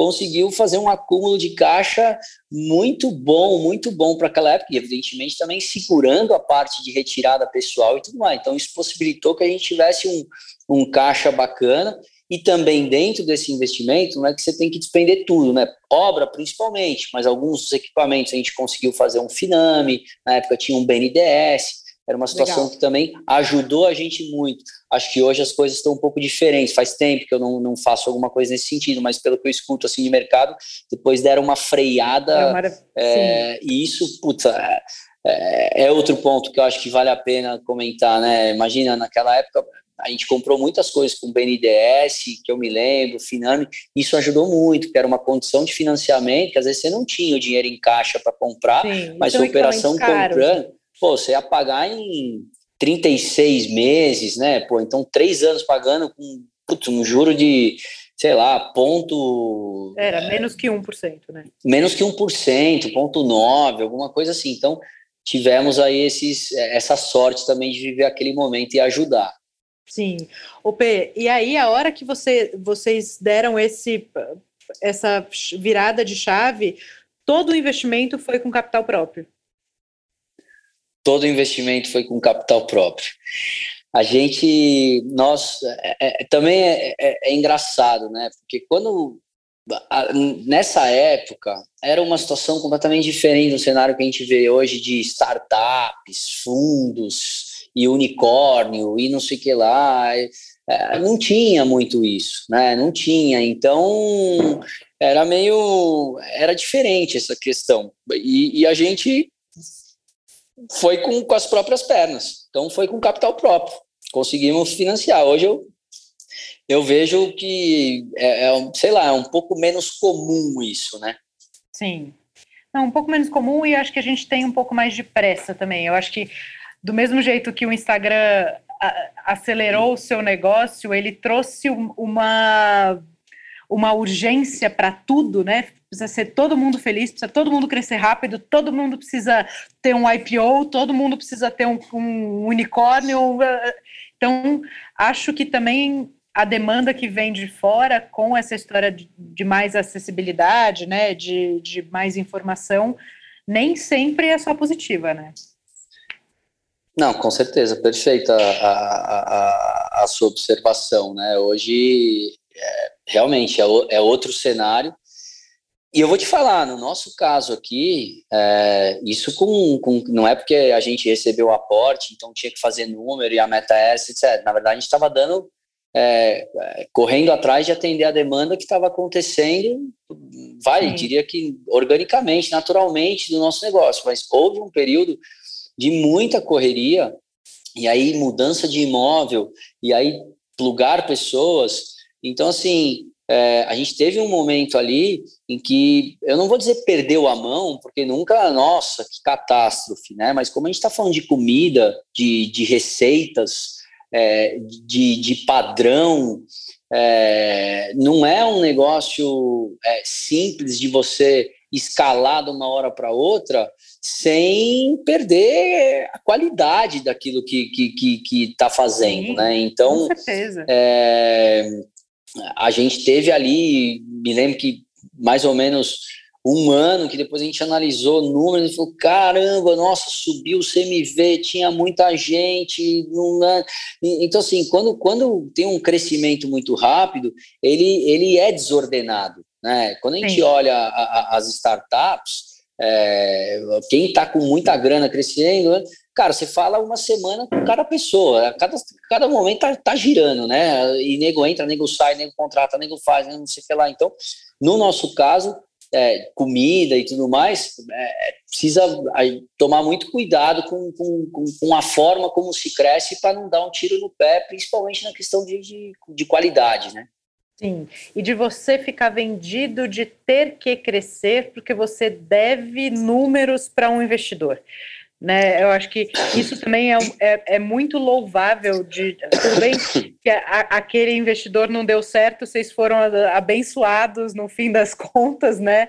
conseguiu fazer um acúmulo de caixa muito bom, muito bom para aquela época, e evidentemente também segurando a parte de retirada pessoal e tudo mais. Então, isso possibilitou que a gente tivesse um, um caixa bacana e também dentro desse investimento, não é que você tem que despender tudo, né? Obra principalmente, mas alguns dos equipamentos a gente conseguiu fazer um Finame, na época tinha um BNDES, era uma situação Legal. que também ajudou a gente muito. Acho que hoje as coisas estão um pouco diferentes. Faz tempo que eu não, não faço alguma coisa nesse sentido, mas pelo que eu escuto assim de mercado, depois deram uma freada. É uma... É, e isso, puta, é, é, outro ponto que eu acho que vale a pena comentar, né? Imagina, naquela época a gente comprou muitas coisas com BNDES, que eu me lembro, Finame, isso ajudou muito, porque era uma condição de financiamento, que às vezes você não tinha o dinheiro em caixa para comprar, Sim, mas então a operação comprando, pô, você ia pagar em 36 meses, né? Pô, então três anos pagando com putz, um juro de, sei lá, ponto. Era menos que 1%, né? Menos que 1%, ponto 9, alguma coisa assim. Então, tivemos aí esses, essa sorte também de viver aquele momento e ajudar. Sim. O P, e aí a hora que você, vocês deram esse essa virada de chave, todo o investimento foi com capital próprio. Todo o investimento foi com capital próprio. A gente, nós, é, é, também é, é, é engraçado, né? Porque quando nessa época era uma situação completamente diferente do cenário que a gente vê hoje de startups, fundos e unicórnio e não sei o que lá. É, não tinha muito isso, né? Não tinha. Então era meio era diferente essa questão e, e a gente foi com, com as próprias pernas. Então foi com capital próprio. Conseguimos financiar. Hoje eu eu vejo que é, é, sei lá, é um pouco menos comum isso, né? Sim. Não, um pouco menos comum e acho que a gente tem um pouco mais de pressa também. Eu acho que do mesmo jeito que o Instagram acelerou o seu negócio, ele trouxe uma uma urgência para tudo, né? Precisa ser todo mundo feliz, precisa todo mundo crescer rápido, todo mundo precisa ter um IPO, todo mundo precisa ter um, um unicórnio. Então, acho que também a demanda que vem de fora com essa história de, de mais acessibilidade, né, de, de mais informação, nem sempre é só positiva, né? Não, com certeza, perfeita a, a, a, sua observação, né? Hoje, é, realmente, é, é, outro cenário. E eu vou te falar, no nosso caso aqui, é, isso com, com, não é porque a gente recebeu o aporte, então tinha que fazer número e a meta é essa, etc. Na verdade, a gente estava dando é, correndo atrás de atender a demanda que estava acontecendo, vai, diria que organicamente, naturalmente do nosso negócio, mas houve um período de muita correria, e aí mudança de imóvel, e aí plugar pessoas, então assim, é, a gente teve um momento ali em que, eu não vou dizer perdeu a mão, porque nunca, nossa, que catástrofe, né, mas como a gente está falando de comida, de, de receitas, é, de, de padrão, é, não é um negócio é, simples de você escalar de uma hora para outra sem perder a qualidade daquilo que está que, que, que tá fazendo, Sim, né? Então, com certeza. É, a gente teve ali, me lembro que mais ou menos um ano que depois a gente analisou números e falou: caramba, nossa, subiu o CMV, tinha muita gente. Não... É? Então, assim, quando, quando tem um crescimento muito rápido, ele, ele é desordenado. Né? Quando a gente Sim. olha a, a, as startups, é, quem está com muita grana crescendo, né? Cara, você fala uma semana com cada pessoa, cada, cada momento tá, tá girando, né? E nego entra, nego sai, nego contrata, nego faz, não sei o que lá. Então, no nosso caso, é, comida e tudo mais, é, precisa tomar muito cuidado com, com, com, a forma como se cresce para não dar um tiro no pé, principalmente na questão de, de, de qualidade, né? Sim, e de você ficar vendido de ter que crescer porque você deve números para um investidor né? Eu acho que isso também é, é, é muito louvável. De, tudo bem que a, aquele investidor não deu certo, vocês foram abençoados no fim das contas, né?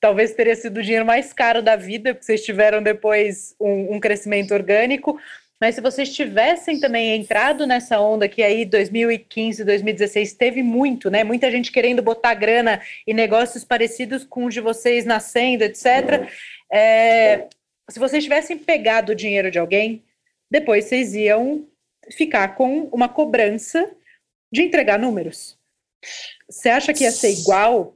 Talvez teria sido o dinheiro mais caro da vida, porque vocês tiveram depois um, um crescimento orgânico. Mas se vocês tivessem também entrado nessa onda que aí 2015, 2016 teve muito, né? Muita gente querendo botar grana e negócios parecidos com os de vocês nascendo, etc. É, se vocês tivessem pegado o dinheiro de alguém, depois vocês iam ficar com uma cobrança de entregar números. Você acha que ia ser igual?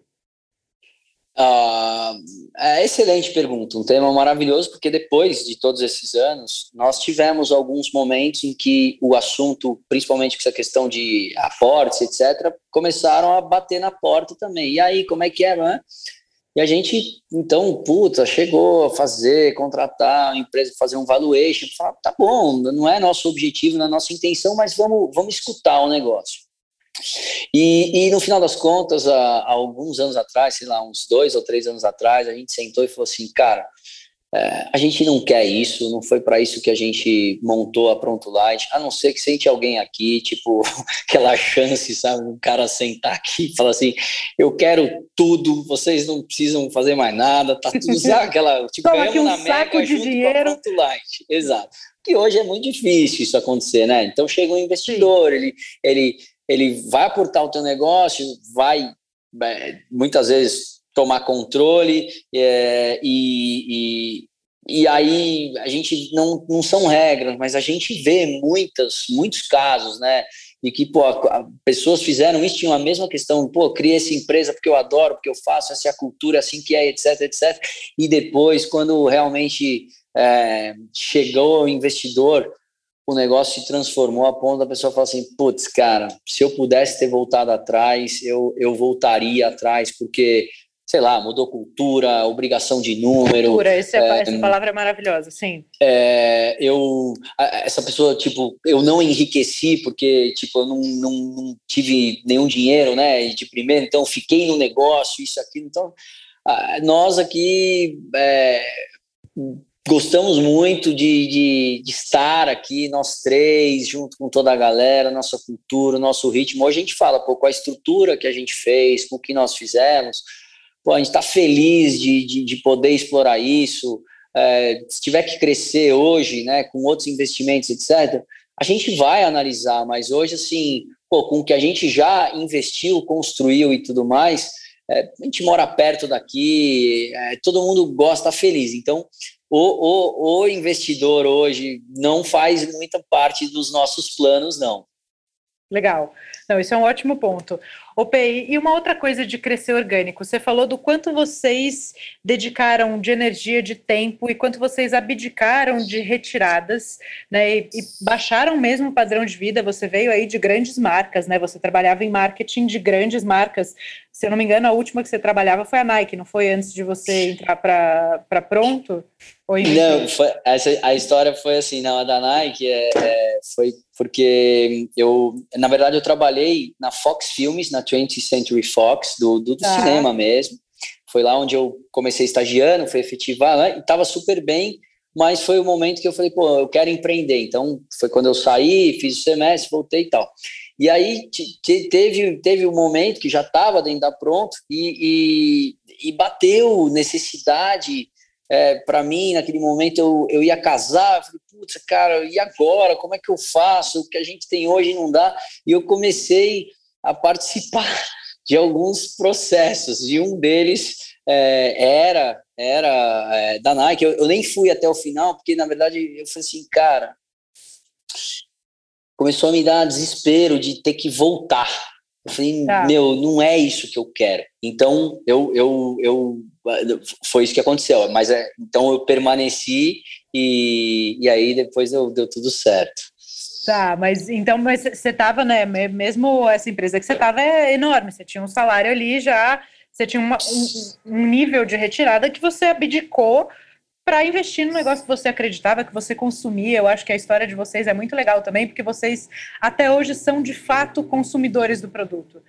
Uh, é excelente pergunta, um tema maravilhoso, porque depois de todos esses anos, nós tivemos alguns momentos em que o assunto, principalmente com essa questão de aportes, etc., começaram a bater na porta também. E aí, como é que é, né? E a gente, então, puta, chegou a fazer, contratar a empresa, fazer um valuation, falar, tá bom, não é nosso objetivo, não é nossa intenção, mas vamos, vamos escutar o negócio. E, e no final das contas, há, há, alguns anos atrás, sei lá, uns dois ou três anos atrás, a gente sentou e falou assim, cara, é, a gente não quer isso, não foi para isso que a gente montou a Pronto Light, a não ser que sente alguém aqui, tipo, aquela chance, sabe, um cara sentar aqui e falar assim, eu quero tudo, vocês não precisam fazer mais nada, tá tudo, sabe, aquela, tipo, Toma um na saco de dinheiro. Pronto Light, exato. Que hoje é muito difícil isso acontecer, né? Então chega um investidor, ele, ele ele vai aportar o teu negócio, vai é, muitas vezes tomar controle é, e, e, e, aí a gente não, não são regras, mas a gente vê muitas, muitos casos, né? E que, pô, a, a, pessoas fizeram isso, tinham a mesma questão, pô, criei essa empresa porque eu adoro, porque eu faço, essa é a cultura, assim que é, etc, etc. E depois, quando realmente é, chegou o investidor, o negócio se transformou a ponto da pessoa falar assim, putz, cara, se eu pudesse ter voltado atrás, eu, eu voltaria atrás, porque, sei lá, mudou cultura, obrigação de número. Cultura, essa, é, essa palavra é maravilhosa, sim. É, eu, essa pessoa, tipo, eu não enriqueci, porque, tipo, eu não, não, não tive nenhum dinheiro, né, de primeiro, então fiquei no negócio, isso, aquilo, então, nós aqui... É, gostamos muito de, de, de, estar aqui, nós três, junto com toda a galera, nossa cultura, nosso ritmo. Hoje a gente fala, pô, com a estrutura que a gente fez, com o que nós fizemos, pô, a gente está feliz de, de, de, poder explorar isso. É, se tiver que crescer hoje, né, com outros investimentos, etc., a gente vai analisar, mas hoje, assim, pô, com o que a gente já investiu, construiu e tudo mais, é, a gente mora perto daqui, é, todo mundo gosta, feliz. Então, o, o, o investidor hoje não faz muita parte dos nossos planos, não. Legal. Não, isso é um ótimo ponto. OPI, e uma outra coisa de crescer orgânico, você falou do quanto vocês dedicaram de energia, de tempo e quanto vocês abdicaram de retiradas, né, e, e, baixaram mesmo o padrão de vida, você veio aí de grandes marcas, né, você trabalhava em marketing de grandes marcas, se eu não me engano, a última que você trabalhava foi a Nike, não foi antes de você entrar para Pronto? não, foi, essa, a história foi assim, não, a da Nike é, é, foi porque eu, na verdade, eu trabalhei na Fox Filmes, na 20th Century Fox, do, do, do ah. cinema mesmo. Foi lá onde eu comecei estagiando, fui efetivar, né, e estava super bem, mas foi o momento que eu falei, pô, eu quero empreender. Então, foi quando eu saí, fiz o semestre, voltei e tal. E aí teve, teve um momento que já estava dentro da Pronto e, e, e bateu necessidade é, para mim, naquele momento, eu, eu ia casar, eu falei, putz, cara, e agora? Como é que eu faço? O que a gente tem hoje não dá. E eu comecei a participar de alguns processos, e um deles é, era era é, da Nike. Eu, eu, nem fui até o final, porque na verdade eu falei assim, cara, começou a me dar desespero de ter que voltar. Eu falei, tá. meu, não é isso que eu quero. Então eu, eu, eu foi isso que aconteceu. Mas é, então eu permaneci e, e aí depois deu, deu tudo certo. Tá, mas então mas você estava, né? Mesmo essa empresa que você estava é enorme, você tinha um salário ali já, você tinha uma, um, um nível de retirada que você abdicou para investir no negócio que você acreditava, que você consumia. Eu acho que a história de vocês é muito legal também, porque vocês até hoje são de fato consumidores do produto.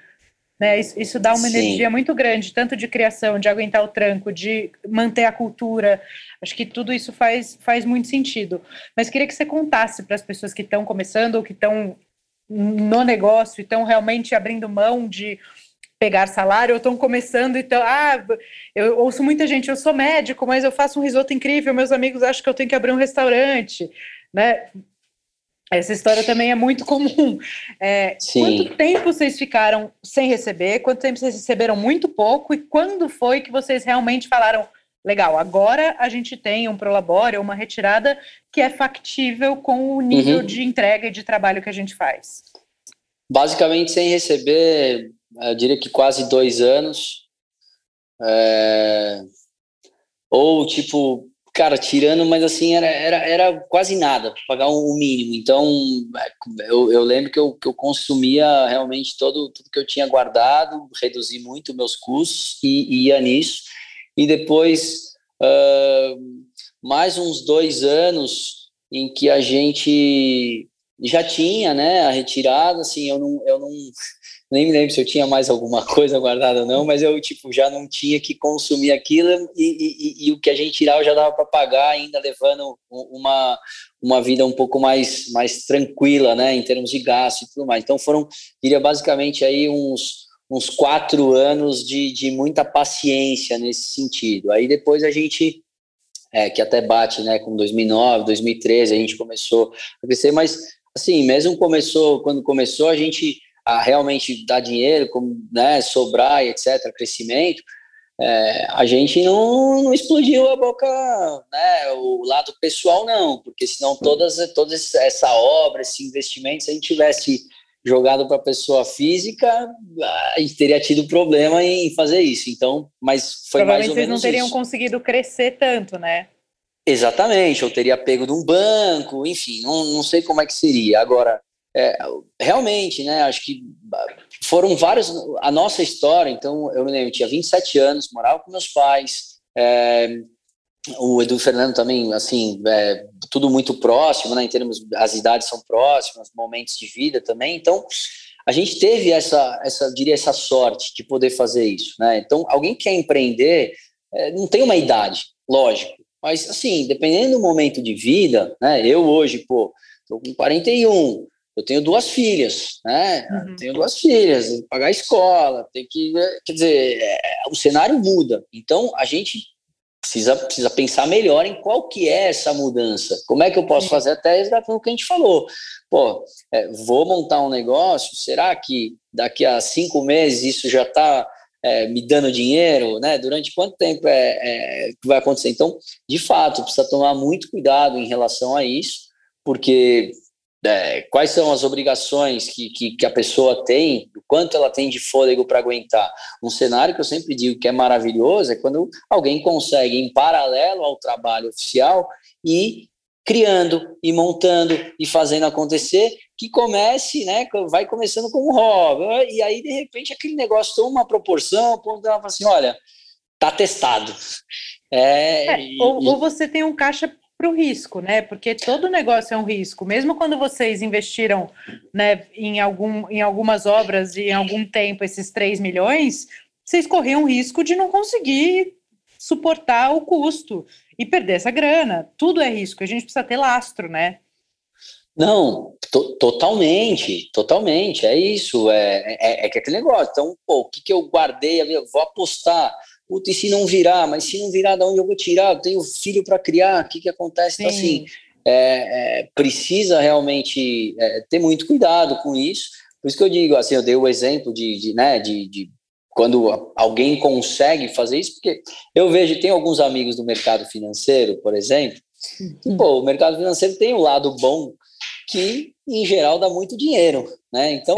Né? Isso, isso dá uma Sim. energia muito grande, tanto de criação, de aguentar o tranco, de manter a cultura. Acho que tudo isso faz, faz muito sentido. Mas queria que você contasse para as pessoas que estão começando ou que estão no negócio e estão realmente abrindo mão de pegar salário ou estão começando então ah eu ouço muita gente eu sou médico mas eu faço um risoto incrível meus amigos acham que eu tenho que abrir um restaurante né essa história também é muito comum. É, quanto tempo vocês ficaram sem receber? Quanto tempo vocês receberam muito pouco? E quando foi que vocês realmente falaram, legal, agora a gente tem um prolabore, uma retirada que é factível com o nível uhum. de entrega e de trabalho que a gente faz? Basicamente, sem receber eu diria que quase dois anos. É, ou tipo, cara, tirando, mas assim, era, era, era quase nada, pagar o mínimo. Então, eu, eu lembro que eu, que eu consumia realmente todo, tudo que eu tinha guardado, reduzi muito meus custos e, e ia nisso. E depois, uh, mais uns dois anos em que a gente já tinha, né, a retirada, assim, eu não, eu não, nem me lembro se eu tinha mais alguma coisa guardada ou não, mas eu, tipo, já não tinha que consumir aquilo e, e, e o que a gente tirava já dava para pagar, ainda levando uma, uma vida um pouco mais, mais tranquila, né, em termos de gasto e tudo mais. Então foram, diria, basicamente aí uns, uns quatro anos de, de muita paciência nesse sentido. Aí depois a gente é, que até bate né, com 2009, 2013, a gente começou a crescer, mas assim, mesmo começou, quando começou, a gente a realmente dar dinheiro, como, né, sobrar e etc., crescimento, é, a gente não, não explodiu a boca, né, o lado pessoal não, porque senão todas, toda essa obra, esse investimento, se a gente tivesse jogado para pessoa física, a gente teria tido problema em fazer isso. Então, mas foi mais ou menos vocês não teriam isso. conseguido crescer tanto, né? Exatamente, eu teria pego de um banco, enfim, não, não sei como é que seria. Agora, é, realmente, né, acho que foram vários, a nossa história, então, eu me lembro, eu tinha 27 anos, morava com meus pais, é, o Edu Fernando também, assim, é, tudo muito próximo, né, em termos, as idades são próximas, momentos de vida também, então, a gente teve essa, essa, diria, essa sorte de poder fazer isso, né, então, alguém que quer empreender, é, não tem uma idade, lógico, mas, assim, dependendo do momento de vida, né, eu hoje, pô, tô com 41, eu tenho duas filhas, né, uhum. tenho duas filhas, tenho que pagar a escola, tem que, quer dizer, é, o cenário muda, então, a gente precisa, precisa pensar melhor em qual que é essa mudança, como é que eu posso fazer até exatamente o que a gente falou, pô, é, vou montar um negócio, será que daqui a cinco meses isso já está é, me dando dinheiro, né? Durante quanto tempo é, é, vai acontecer? Então, de fato, precisa tomar muito cuidado em relação a isso, porque é, quais são as obrigações que, que, que, a pessoa tem, o quanto ela tem de fôlego para aguentar. Um cenário que eu sempre digo que é maravilhoso é quando alguém consegue, em paralelo ao trabalho oficial, e criando e montando e fazendo acontecer, que comece, né, vai começando como hobby, e aí de repente aquele negócio toma uma proporção, ponto ela fala assim, olha, tá testado. É, é e, ou, ou você tem um caixa para o risco, né? Porque todo negócio é um risco. Mesmo quando vocês investiram né, em, algum, em algumas obras e em algum tempo esses 3 milhões, vocês corriam o risco de não conseguir suportar o custo e perder essa grana. Tudo é risco, a gente precisa ter lastro, né? Não, to totalmente, totalmente, é isso, é, é, é, que aquele negócio, então, pô, o que, que eu guardei, eu vou apostar, Puta, e se não virar, mas se não virar, de onde eu vou tirar? Eu tenho filho para criar, o que, que acontece? Então, assim, é, é, precisa realmente é, ter muito cuidado com isso, por isso que eu digo, assim, eu dei o exemplo de, de né, de, de quando alguém consegue fazer isso, porque eu vejo, tem alguns amigos do mercado financeiro, por exemplo, que, pô, o mercado financeiro tem um lado bom que, em geral, dá muito dinheiro, né? Então,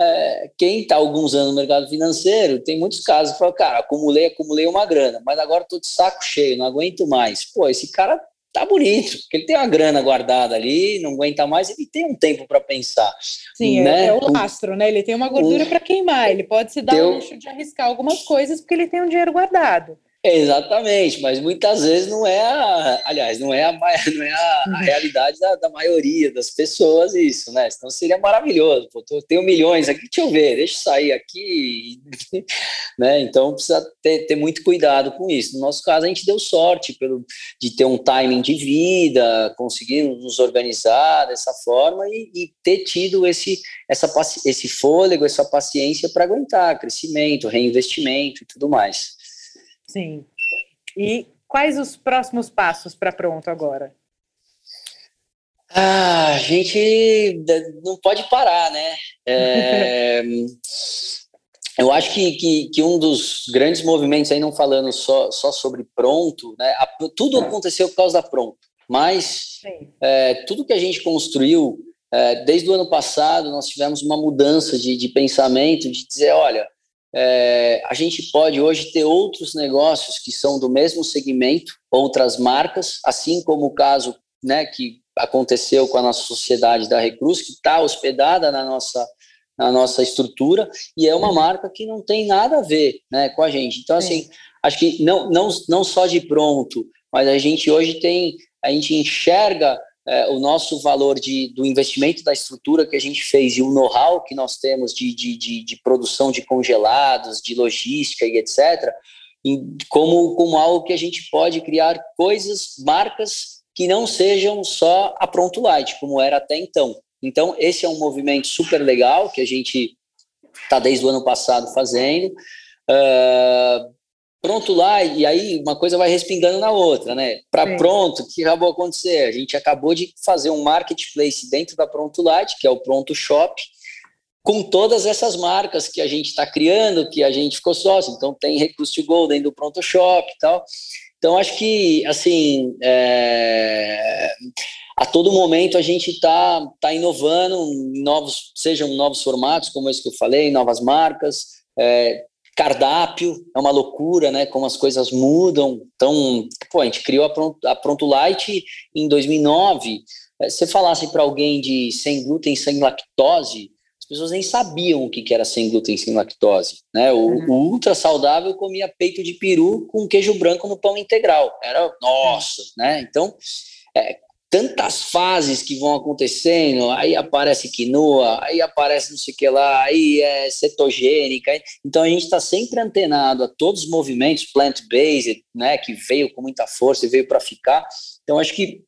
é, quem está alguns anos no mercado financeiro, tem muitos casos que fala, cara, acumulei, acumulei uma grana, mas agora estou de saco cheio, não aguento mais. Pô, esse cara tá bonito, porque ele tem uma grana guardada ali, não aguenta mais, ele tem um tempo para pensar. Sim, é, né? é, o lastro, né? Ele tem uma gordura um, para queimar, ele pode se dar o luxo de arriscar algumas coisas porque ele tem um dinheiro guardado. Exatamente, mas muitas vezes não é a, aliás, não é a, não é a, a uhum. realidade da, da, maioria das pessoas isso, né? Senão seria maravilhoso. Pô, eu tenho milhões aqui, deixa eu ver, deixa eu sair aqui, né? Então precisa ter, ter, muito cuidado com isso. No nosso caso, a gente deu sorte pelo, de ter um timing de vida, conseguir nos organizar dessa forma e, e ter tido esse, essa, esse fôlego, essa paciência para aguentar crescimento, reinvestimento e tudo mais. Sim. E quais os próximos passos para pronto agora? Ah, a gente não pode parar, né? É, eu acho que, que, que, um dos grandes movimentos, aí não falando só, só sobre pronto, né? A, tudo aconteceu por causa da pronto, mas é, tudo que a gente construiu é, desde o ano passado, nós tivemos uma mudança de, de pensamento, de dizer, olha, é, a gente pode hoje ter outros negócios que são do mesmo segmento, outras marcas, assim como o caso né, que aconteceu com a nossa sociedade da Recruz, que está hospedada na nossa, na nossa estrutura, e é uma uhum. marca que não tem nada a ver né, com a gente. Então, assim, acho que não, não, não só de pronto, mas a gente hoje tem, a gente enxerga é, o nosso valor de, do investimento da estrutura que a gente fez e o know-how que nós temos de, de, de, de, produção de congelados, de logística e etc., em, como, como algo que a gente pode criar coisas, marcas que não sejam só a Pronto Light, como era até então. Então, esse é um movimento super legal que a gente está desde o ano passado fazendo. Uh, pronto lá, e aí uma coisa vai respingando na outra, né? Para pronto, o que acabou acontecer? A gente acabou de fazer um marketplace dentro da Pronto Light, que é o Pronto Shop, com todas essas marcas que a gente está criando, que a gente ficou sócio. Então tem Recurso to Go dentro do Pronto Shop e tal. Então acho que, assim, é... a todo momento a gente está tá inovando, novos, sejam novos formatos, como esse que eu falei, novas marcas, é, cardápio, é uma loucura, né? Como as coisas mudam. Então, pô, a gente criou a Pronto, a Pronto Light em 2009. É, se falasse para alguém de sem glúten, sem lactose, as pessoas nem sabiam o que era sem glúten, sem lactose. Né? O, uhum. o ultra saudável comia peito de peru com queijo branco no pão integral. Era, nossa, né? Então, é, tantas fases que vão acontecendo, aí aparece quinoa, aí aparece não sei o que lá, aí é cetogênica, então a gente está sempre antenado a todos os movimentos plant-based, né, que veio com muita força e veio para ficar, então acho que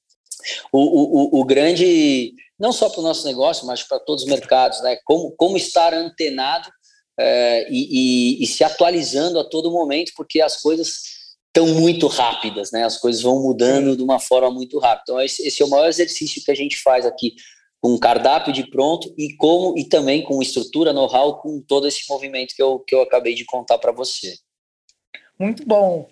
o, o, o grande, não só para o nosso negócio, mas para todos os mercados, né, como, como estar antenado é, e, e, e se atualizando a todo momento, porque as coisas tão muito rápidas, né? As coisas vão mudando de uma forma muito rápida. Então esse, é o maior exercício que a gente faz aqui com cardápio de pronto e como e também com estrutura, know-how, com todo esse movimento que eu, que eu acabei de contar para você. Muito bom.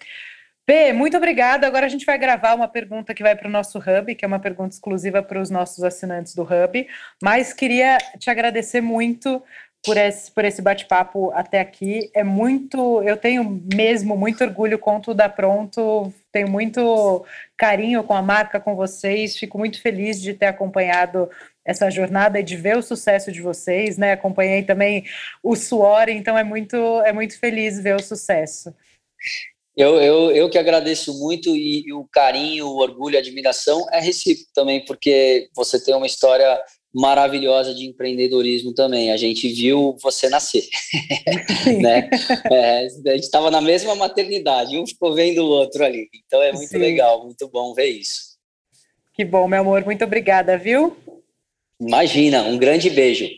P, muito obrigada. Agora a gente vai gravar uma pergunta que vai para o nosso Hub, que é uma pergunta exclusiva para os nossos assinantes do Hub. Mas queria te agradecer muito por esse, por esse bate-papo até aqui. É muito, eu tenho mesmo muito orgulho com tudo Pronto, tenho muito carinho com a marca, com vocês, fico muito feliz de ter acompanhado essa jornada e de ver o sucesso de vocês, né? Acompanhei também o suor, então é muito, é muito feliz ver o sucesso. Eu, eu, eu que agradeço muito e, e o carinho, o orgulho, a admiração é recíproco também, porque você tem uma história maravilhosa de empreendedorismo também. A gente viu você nascer, né? É, a gente estava na mesma maternidade, um ficou vendo o outro ali. Então é muito Sim. legal, muito bom ver isso. Que bom, meu amor. Muito obrigada, viu? Imagina, um grande beijo.